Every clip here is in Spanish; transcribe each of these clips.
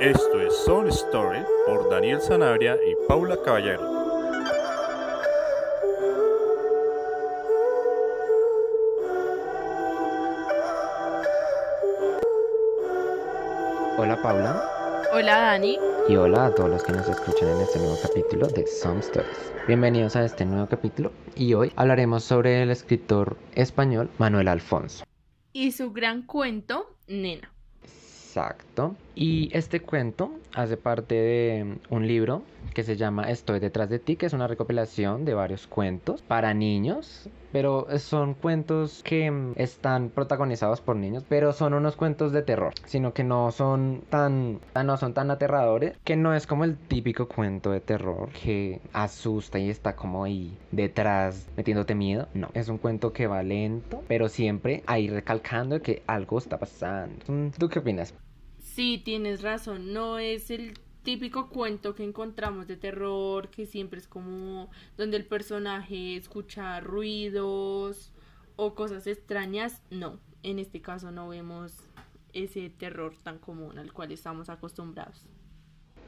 Esto es Sound Story por Daniel Sanabria y Paula Caballero. Hola Paula. Hola Dani. Y hola a todos los que nos escuchan en este nuevo capítulo de Some Stories. Bienvenidos a este nuevo capítulo y hoy hablaremos sobre el escritor español Manuel Alfonso. Y su gran cuento, Nena. Exacto. Y este cuento hace parte de un libro que se llama Estoy detrás de ti, que es una recopilación de varios cuentos para niños, pero son cuentos que están protagonizados por niños, pero son unos cuentos de terror, sino que no son tan no son tan aterradores, que no es como el típico cuento de terror que asusta y está como ahí detrás metiéndote miedo. No, es un cuento que va lento, pero siempre ahí recalcando que algo está pasando. ¿Tú qué opinas? Sí, tienes razón, no es el típico cuento que encontramos de terror, que siempre es como donde el personaje escucha ruidos o cosas extrañas. No, en este caso no vemos ese terror tan común al cual estamos acostumbrados.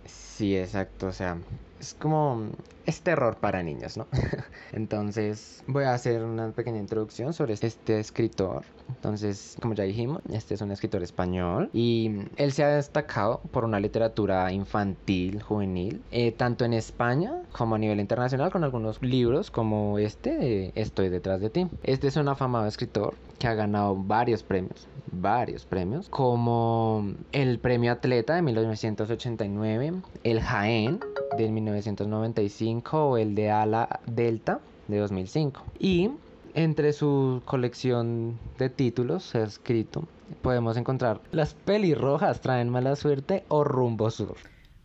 Sí, exacto, o sea, es como, es terror para niños, ¿no? Entonces, voy a hacer una pequeña introducción sobre este escritor. Entonces, como ya dijimos, este es un escritor español y él se ha destacado por una literatura infantil, juvenil, eh, tanto en España como a nivel internacional, con algunos libros como este de Estoy detrás de ti. Este es un afamado escritor que ha ganado varios premios, varios premios, como el Premio Atleta de 1989, el Jaén de 1995 o el de Ala Delta de 2005. Y entre su colección de títulos ha escrito podemos encontrar Las pelirrojas traen mala suerte o Rumbo Sur.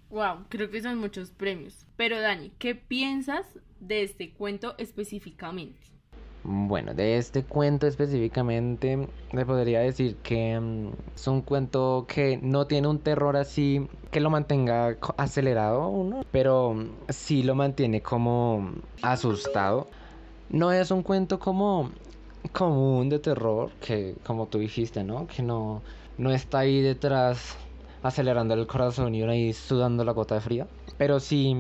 Wow, creo que son muchos premios. Pero Dani, ¿qué piensas de este cuento específicamente? Bueno, de este cuento específicamente le podría decir que mm, es un cuento que no tiene un terror así que lo mantenga acelerado uno, pero mm, sí lo mantiene como asustado. No es un cuento como común de terror que como tú dijiste, ¿no? Que no no está ahí detrás acelerando el corazón y uno ahí sudando la gota de fría, pero sí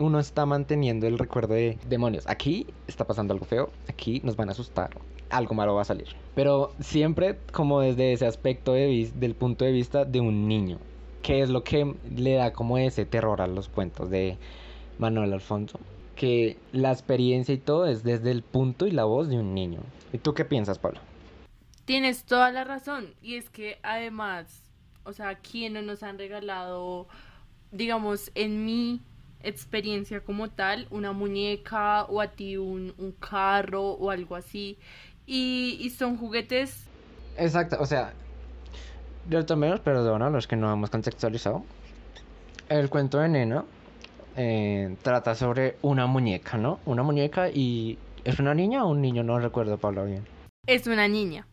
uno está manteniendo el recuerdo de demonios. Aquí está pasando algo feo, aquí nos van a asustar, algo malo va a salir. Pero siempre como desde ese aspecto de del punto de vista de un niño, que es lo que le da como ese terror a los cuentos de Manuel Alfonso. Que la experiencia y todo es desde el punto y la voz de un niño. ¿Y tú qué piensas, Pablo? Tienes toda la razón. Y es que además, o sea, ¿quién no nos han regalado, digamos, en mi experiencia como tal, una muñeca o a ti un, carro o algo así. Y, son juguetes. Exacto, o sea, yo también los perdono a los que no hemos contextualizado. El cuento de Nena eh, trata sobre una muñeca, ¿no? Una muñeca y. ¿Es una niña o un niño? No recuerdo, Pablo, bien. Es una niña.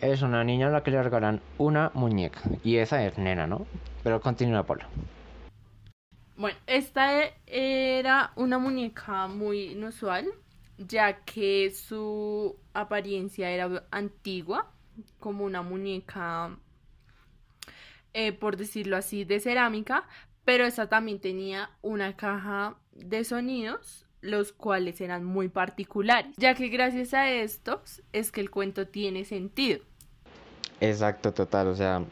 Es una niña a la que le regalan una muñeca. Y esa es Nena, ¿no? Pero continúa, Pablo. Bueno, esta era una muñeca muy inusual, ya que su apariencia era antigua, como una muñeca, eh, por decirlo así, de cerámica, pero esta también tenía una caja de sonidos, los cuales eran muy particulares, ya que gracias a estos es que el cuento tiene sentido. Exacto, total, o sea,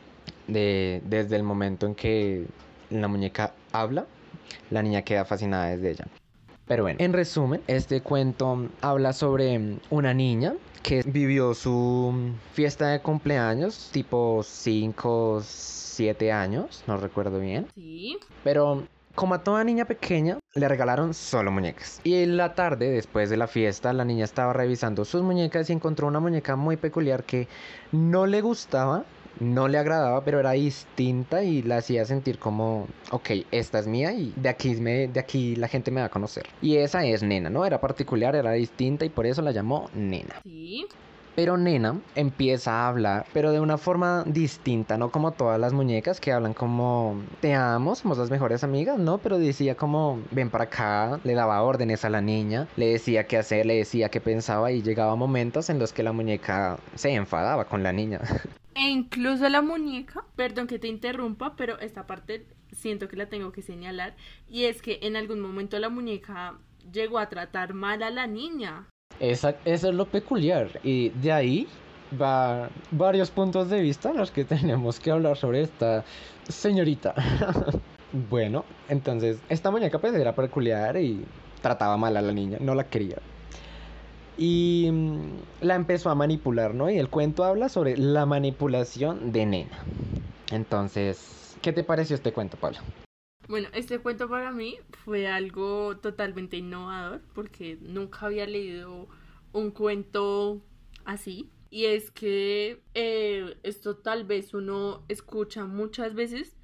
de, desde el momento en que la muñeca habla, la niña queda fascinada desde ella. Pero bueno, en resumen, este cuento habla sobre una niña que vivió su fiesta de cumpleaños tipo 5, 7 años, no recuerdo bien. Sí. Pero como a toda niña pequeña, le regalaron solo muñecas. Y en la tarde, después de la fiesta, la niña estaba revisando sus muñecas y encontró una muñeca muy peculiar que no le gustaba no le agradaba, pero era distinta y la hacía sentir como, ok, esta es mía y de aquí, me, de aquí la gente me va a conocer. Y esa es Nena, ¿no? Era particular, era distinta y por eso la llamó Nena. Sí. Pero Nena empieza a hablar, pero de una forma distinta, no como todas las muñecas que hablan como te amo, somos las mejores amigas, no, pero decía como ven para acá, le daba órdenes a la niña, le decía qué hacer, le decía qué pensaba y llegaba momentos en los que la muñeca se enfadaba con la niña. E incluso la muñeca, perdón que te interrumpa, pero esta parte siento que la tengo que señalar, y es que en algún momento la muñeca llegó a tratar mal a la niña. Esa, eso es lo peculiar. Y de ahí va varios puntos de vista los que tenemos que hablar sobre esta señorita. bueno, entonces, esta muñeca pues era peculiar y trataba mal a la niña, no la quería. Y mm, la empezó a manipular, ¿no? Y el cuento habla sobre la manipulación de nena. Entonces, ¿qué te pareció este cuento, Pablo? Bueno, este cuento para mí fue algo totalmente innovador porque nunca había leído un cuento así. Y es que eh, esto tal vez uno escucha muchas veces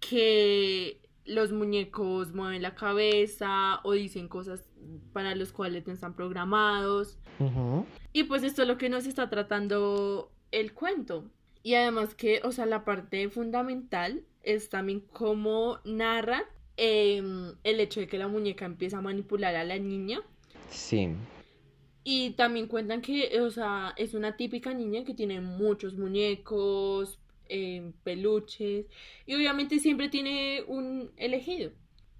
que los muñecos mueven la cabeza o dicen cosas para los cuales no están programados. Y pues esto es lo que nos está tratando el cuento. Y además que, o sea, la parte fundamental es también cómo narran em, el hecho de que la muñeca empieza a manipular a la niña. Sí. Y también cuentan que, o sea, es una típica niña que tiene muchos muñecos, em, peluches, y obviamente siempre tiene un elegido.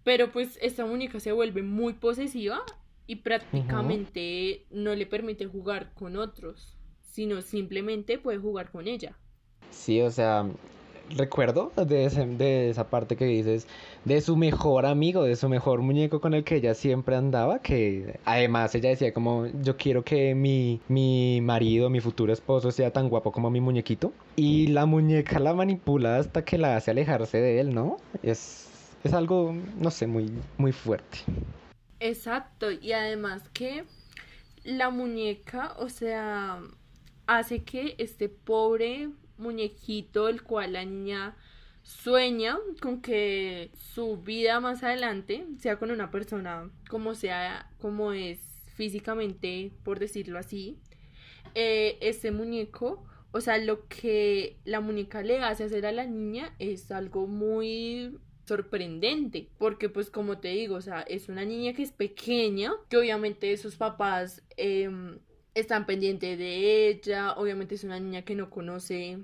Pero pues esta muñeca se vuelve muy posesiva y prácticamente no le permite jugar con otros, sino simplemente puede jugar con ella. Sí, o sea, recuerdo de, de esa parte que dices de su mejor amigo, de su mejor muñeco con el que ella siempre andaba, que además ella decía como yo quiero que mi, mi marido, mi futuro esposo sea tan guapo como mi muñequito. Y la muñeca la manipula hasta que la hace alejarse de él, ¿no? Es, es algo, no sé, muy, muy fuerte. Exacto, y además que la muñeca, o sea, hace que este pobre muñequito el cual la niña sueña con que su vida más adelante sea con una persona como sea, como es físicamente, por decirlo así. Eh, este muñeco, o sea, lo que la muñeca le hace hacer a la niña es algo muy sorprendente, porque pues como te digo, o sea, es una niña que es pequeña, que obviamente sus papás em, están pendientes de ella, obviamente es una niña que no conoce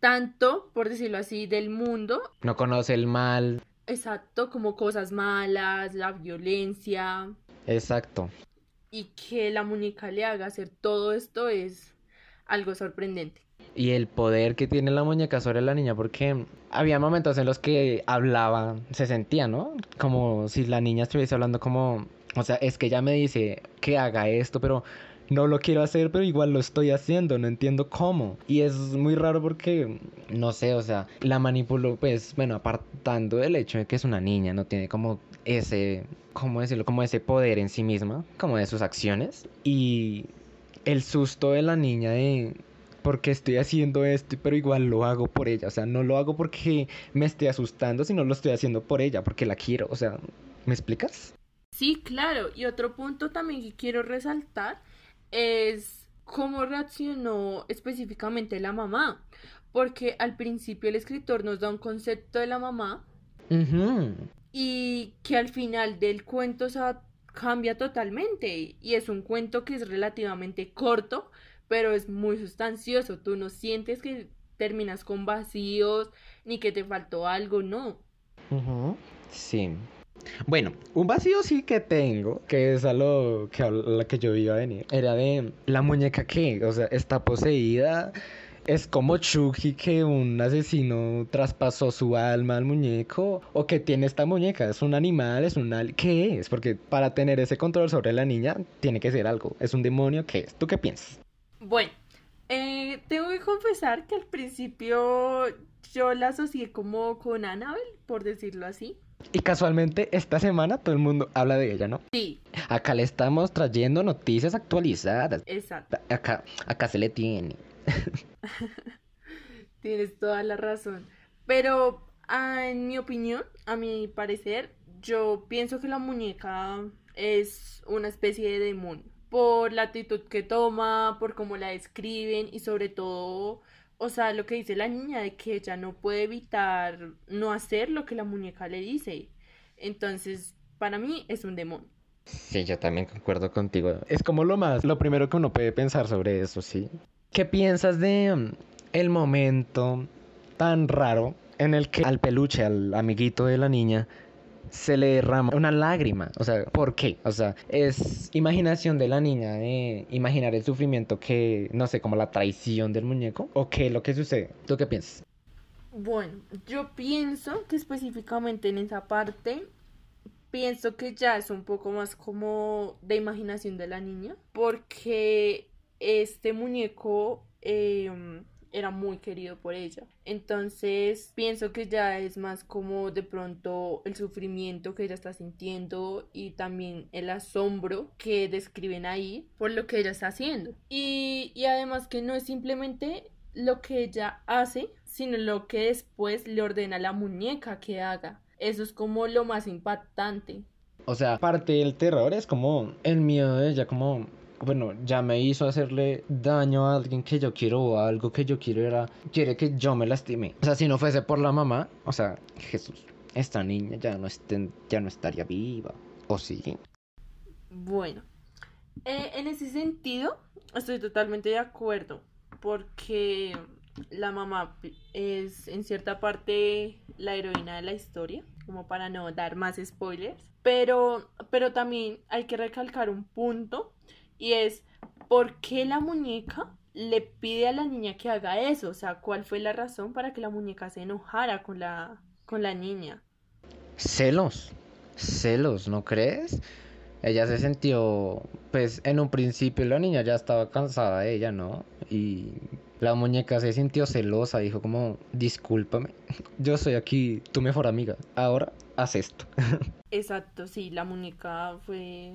tanto, por decirlo así, del mundo. No conoce el mal. Exacto, como cosas malas, la violencia. Exacto. Y que la muñeca le haga hacer todo esto es algo sorprendente. Y el poder que tiene la muñeca sobre la niña, porque había momentos en los que hablaba, se sentía, ¿no? Como si la niña estuviese hablando como, o sea, es que ella me dice que haga esto, pero no lo quiero hacer, pero igual lo estoy haciendo, no entiendo cómo. Y es muy raro porque, no sé, o sea, la manipulo, pues, bueno, apartando del hecho de que es una niña, no tiene como ese, ¿cómo decirlo? Como ese poder en sí misma, como de sus acciones. Y el susto de la niña de porque estoy haciendo esto, pero igual lo hago por ella. O sea, no lo hago porque me esté asustando, sino lo estoy haciendo por ella, porque la quiero. O sea, ¿me explicas? Sí, claro. Y otro punto también que quiero resaltar es cómo reaccionó específicamente la mamá. Porque al principio el escritor nos da un concepto de la mamá y que al final del cuento se cambia totalmente. Y es un cuento que es relativamente corto, pero es muy sustancioso. Tú no sientes que terminas con vacíos ni que te faltó algo, no. Sí. Bueno, un vacío sí que tengo, que es a lo que, a la que yo iba a venir. Era de la muñeca que, o sea, está poseída. Es como Chucky que un asesino traspasó su alma al muñeco. O que tiene esta muñeca. Es un animal, es un... ¿Qué es? Porque para tener ese control sobre la niña tiene que ser algo. ¿Es un demonio? ¿Qué es? ¿Tú qué piensas? Bueno, eh, tengo que confesar que al principio yo la asocié como con Annabelle, por decirlo así. Y casualmente esta semana todo el mundo habla de ella, ¿no? Sí. Acá le estamos trayendo noticias actualizadas. Exacto. Acá, acá se le tiene. Tienes toda la razón. Pero ah, en mi opinión, a mi parecer, yo pienso que la muñeca es una especie de demonio. por la actitud que toma, por cómo la describen y sobre todo, o sea, lo que dice la niña de que ella no puede evitar no hacer lo que la muñeca le dice. Entonces, para mí es un demonio. Sí, yo también concuerdo contigo. Es como lo más, lo primero que uno puede pensar sobre eso, ¿sí? ¿Qué piensas de mm, el momento tan raro en el que al peluche, al amiguito de la niña, se le derrama una lágrima. O sea, ¿por qué? O sea, es imaginación de la niña de imaginar el sufrimiento que, no sé, como la traición del muñeco. ¿O qué es lo que sucede? ¿Tú qué piensas? Bueno, yo pienso que específicamente en esa parte, pienso que ya es un poco más como de imaginación de la niña. Porque este muñeco... Eh, era muy querido por ella. Entonces pienso que ya es más como de pronto el sufrimiento que ella está sintiendo y también el asombro que describen ahí por lo que ella está haciendo. Y, y además que no es simplemente lo que ella hace, sino lo que después le ordena la muñeca que haga. Eso es como lo más impactante. O sea, parte del terror es como el miedo de ella, como bueno, ya me hizo hacerle daño a alguien que yo quiero o algo que yo quiero era, quiere que yo me lastime. O sea, si no fuese por la mamá, o sea, Jesús, esta niña ya no, ya no estaría viva. ¿O sí? Bueno, eh, en ese sentido, estoy totalmente de acuerdo, porque la mamá es en cierta parte la heroína de la historia, como para no dar más spoilers, pero, pero también hay que recalcar un punto y es, ¿por qué la muñeca le pide a la niña que haga eso? O sea, ¿cuál fue la razón para que la muñeca se enojara con la, con la niña? Celos, celos, ¿no crees? Ella se sintió, pues en un principio la niña ya estaba cansada de ella, ¿no? Y la muñeca se sintió celosa, dijo como, discúlpame, yo soy aquí tu mejor amiga, ahora haz esto. Exacto, sí, la muñeca fue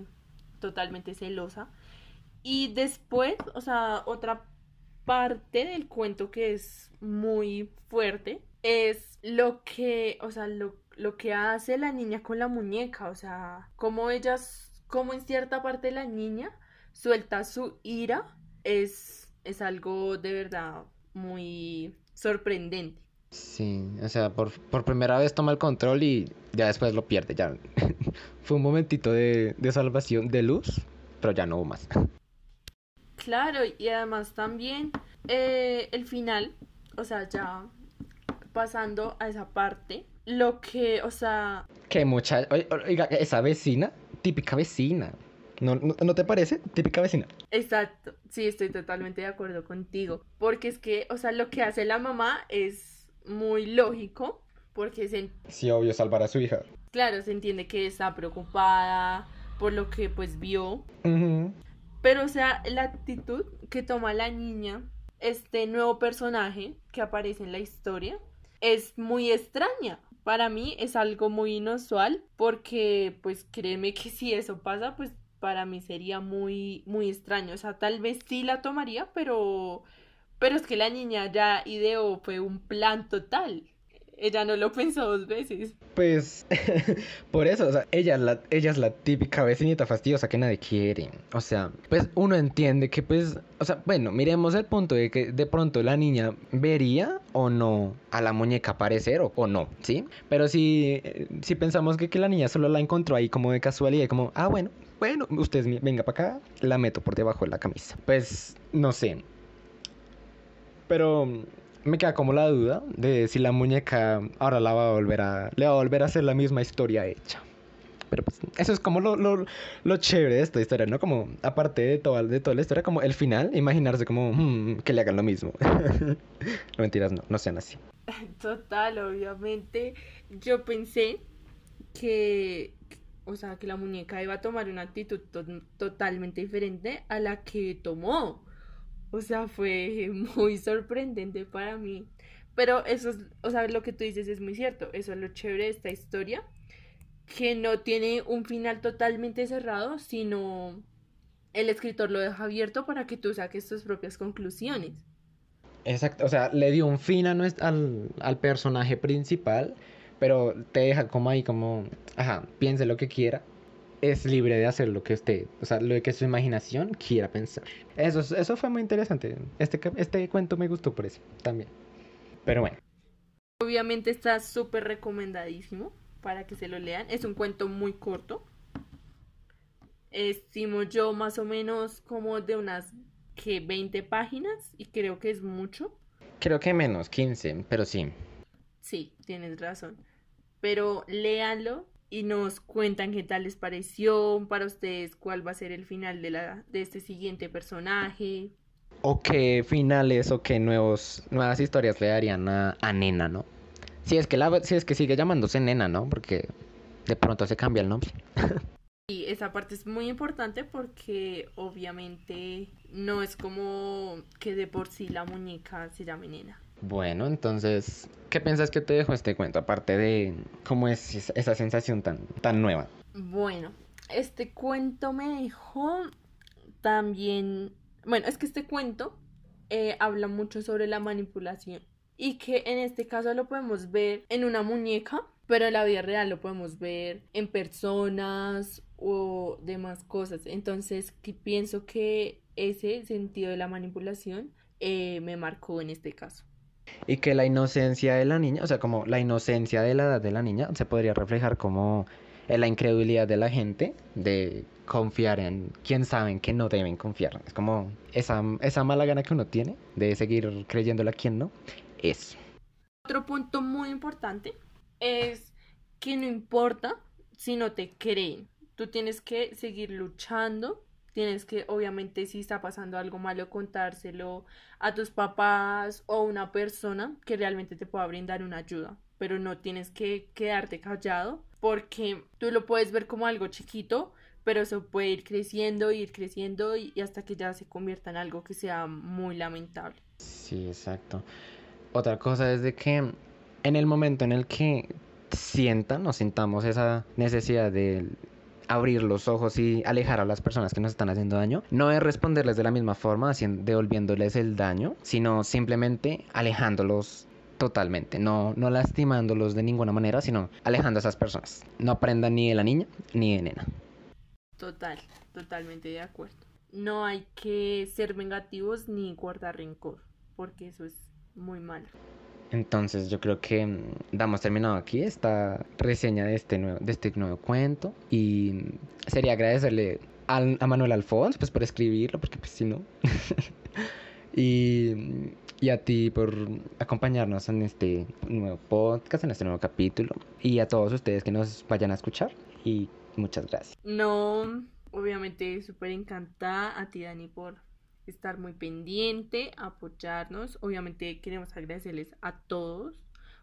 totalmente celosa y después, o sea, otra parte del cuento que es muy fuerte es lo que, o sea, lo, lo que hace la niña con la muñeca, o sea, como ellas, como en cierta parte la niña suelta su ira, es, es algo de verdad muy sorprendente. Sí, o sea, por, por primera vez toma el control y ya después lo pierde, ya. Fue un momentito de, de salvación, de luz, pero ya no hubo más. Claro, y además también eh, el final, o sea, ya pasando a esa parte, lo que, o sea... Que mucha... Oiga, esa vecina, típica vecina. ¿No, ¿No, te parece? Típica vecina. Exacto, sí, estoy totalmente de acuerdo contigo. Porque es que, o sea, lo que hace la mamá es muy lógico, porque se... Sí, obvio, salvar a su hija. Claro, se entiende que está preocupada por lo que pues vio. Pero, o sea, la actitud que toma la niña, este nuevo personaje que aparece en la historia, es muy extraña. Para mí es algo muy inusual porque, pues, créeme que si eso pasa, pues para mí sería muy, muy extraño. O sea, tal vez sí la tomaría, pero, pero es que la niña ya ideó fue un plan total. Ella no lo pensó dos veces. Pues, por eso, o sea, ella la, ella es la típica vecinita fastidiosa que nadie quiere. O sea, pues uno entiende que, pues, o sea, bueno, miremos el punto de que de pronto la niña vería o no a la muñeca aparecer o, o no, ¿sí? Pero si, si pensamos que, que la niña solo la encontró ahí como de casualidad, como, ah, bueno, bueno, usted venga para acá, la meto por debajo de la camisa. Pues, no sé. Pero me queda como la duda de si la muñeca ahora la va a volver a. le va a volver a hacer la misma historia hecha. Pero pues, eso es como lo, lo, lo chévere de esta historia, ¿no? Como, aparte de toda, de toda la historia, como el final, imaginarse como hmm, que le hagan lo mismo. no mentiras, no, no sean así. Total, obviamente. Yo pensé que, o sea, que la muñeca iba a tomar una actitud totalmente diferente a la que tomó. O sea, fue muy sorprendente para mí. Pero eso es, o sea, lo que tú dices es muy cierto. Eso es lo chévere de esta historia. Que no tiene un final totalmente cerrado, sino el escritor lo deja abierto para que tú saques tus propias conclusiones. Exacto, o sea, le dio un fin a al, al personaje principal, pero te deja como ahí, como, ajá, piense lo que quiera, es libre de hacer lo que usted, o sea, lo que su imaginación quiera pensar. Eso, es- eso fue muy interesante. Este, este cuento me gustó por eso también. Pero bueno, Obviamente está súper recomendadísimo para que se lo lean. Es un cuento muy corto. Estimo yo más o menos como de unas que 20 páginas y creo que es mucho. creo que menos, 15, pero sí. Sí, tienes razón. Pero léanlo y nos cuentan qué tal les pareció para ustedes, cuál va a ser el final de la de este siguiente personaje. O qué finales o qué nuevos, nuevas historias le darían a, a Nena, ¿no? Si es que la, si es que sigue llamándose Nena, ¿no? Porque de pronto se cambia el nombre. Y esa parte es muy importante porque obviamente no es como que de por sí la muñeca se llame nena. Bueno, entonces, ¿qué piensas que te dejó este cuento? Aparte de cómo es esa- sensación tan, tan nueva. Bueno, este cuento me dejó también... Bueno, es que este cuento eh, habla mucho sobre la manipulación y que en este caso lo podemos ver en una muñeca, pero en la vida real lo podemos ver en personas o demás cosas. Entonces, pienso que ese sentido de la manipulación eh, me marcó en este caso. Y que la inocencia de la niña, o sea, como la inocencia de la edad de la niña, se podría reflejar como en la incredulidad de la gente de confiar en quién saben que no deben confiar. Es como esa, esa mala gana que uno tiene de seguir creyéndole a quien no. Eso. Otro punto muy importante es que no importa si no te creen. Tú tienes que seguir luchando. Tienes que, obviamente, si está pasando algo malo, contárselo a tus papás o a una persona que realmente te pueda brindar una ayuda. Pero no tienes que quedarte callado porque tú lo puedes ver como algo chiquito, pero eso puede ir creciendo, ir creciendo y, hasta que ya se convierta en algo que sea muy lamentable. Sí, exacto. Otra cosa es de que en el momento en el que sientan o sintamos esa necesidad de abrir los ojos y alejar a las personas que nos están haciendo daño, no es responderles de la misma forma, devolviéndoles el daño, sino simplemente alejándolos totalmente, no, no lastimándolos de ninguna manera, sino alejando a esas personas. No aprendan ni de la niña ni de nena. Total, totalmente de acuerdo. No hay que ser vengativos ni guardar rencor, porque eso es muy malo. Entonces yo creo que mm, damos terminado aquí esta reseña de este nuevo, de este nuevo cuento. Y mm, sería agradecerle al- a Manuel Alfons pues por escribirlo porque pues si no. Y, mm, y a ti por acompañarnos en este nuevo podcast, en este nuevo capítulo. Y a todos ustedes que nos vayan a escuchar. Y muchas gracias. No, obviamente súper encantada a ti, Dani, por estar muy pendiente, apoyarnos. Obviamente queremos agradecerles a todos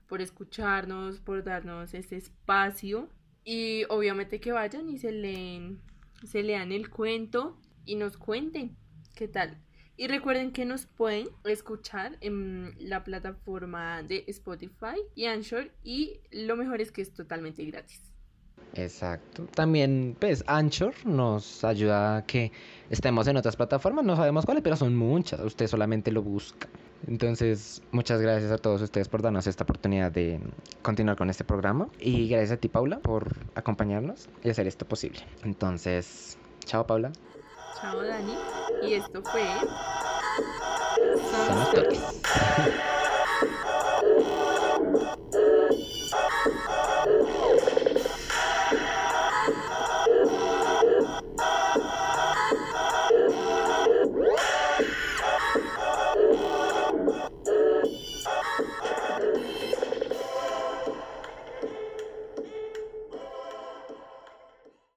por escucharnos, por darnos este espacio. Y obviamente que vayan y se leen, se lean el cuento y nos cuenten qué tal. Y recuerden que nos pueden escuchar en la plataforma de Spotify y Anchor. Y lo mejor es que es totalmente gratis. Exacto. También, pues, Anchor nos ayuda a que estemos en otras plataformas, no sabemos cuáles, pero son muchas. Usted solamente lo busca. Entonces, muchas gracias a todos ustedes por darnos esta oportunidad de continuar con este programa. Y gracias a ti, Paula, por acompañarnos y hacer esto posible. Entonces, chao, Paula. Chao Dani. Y esto fue. Son.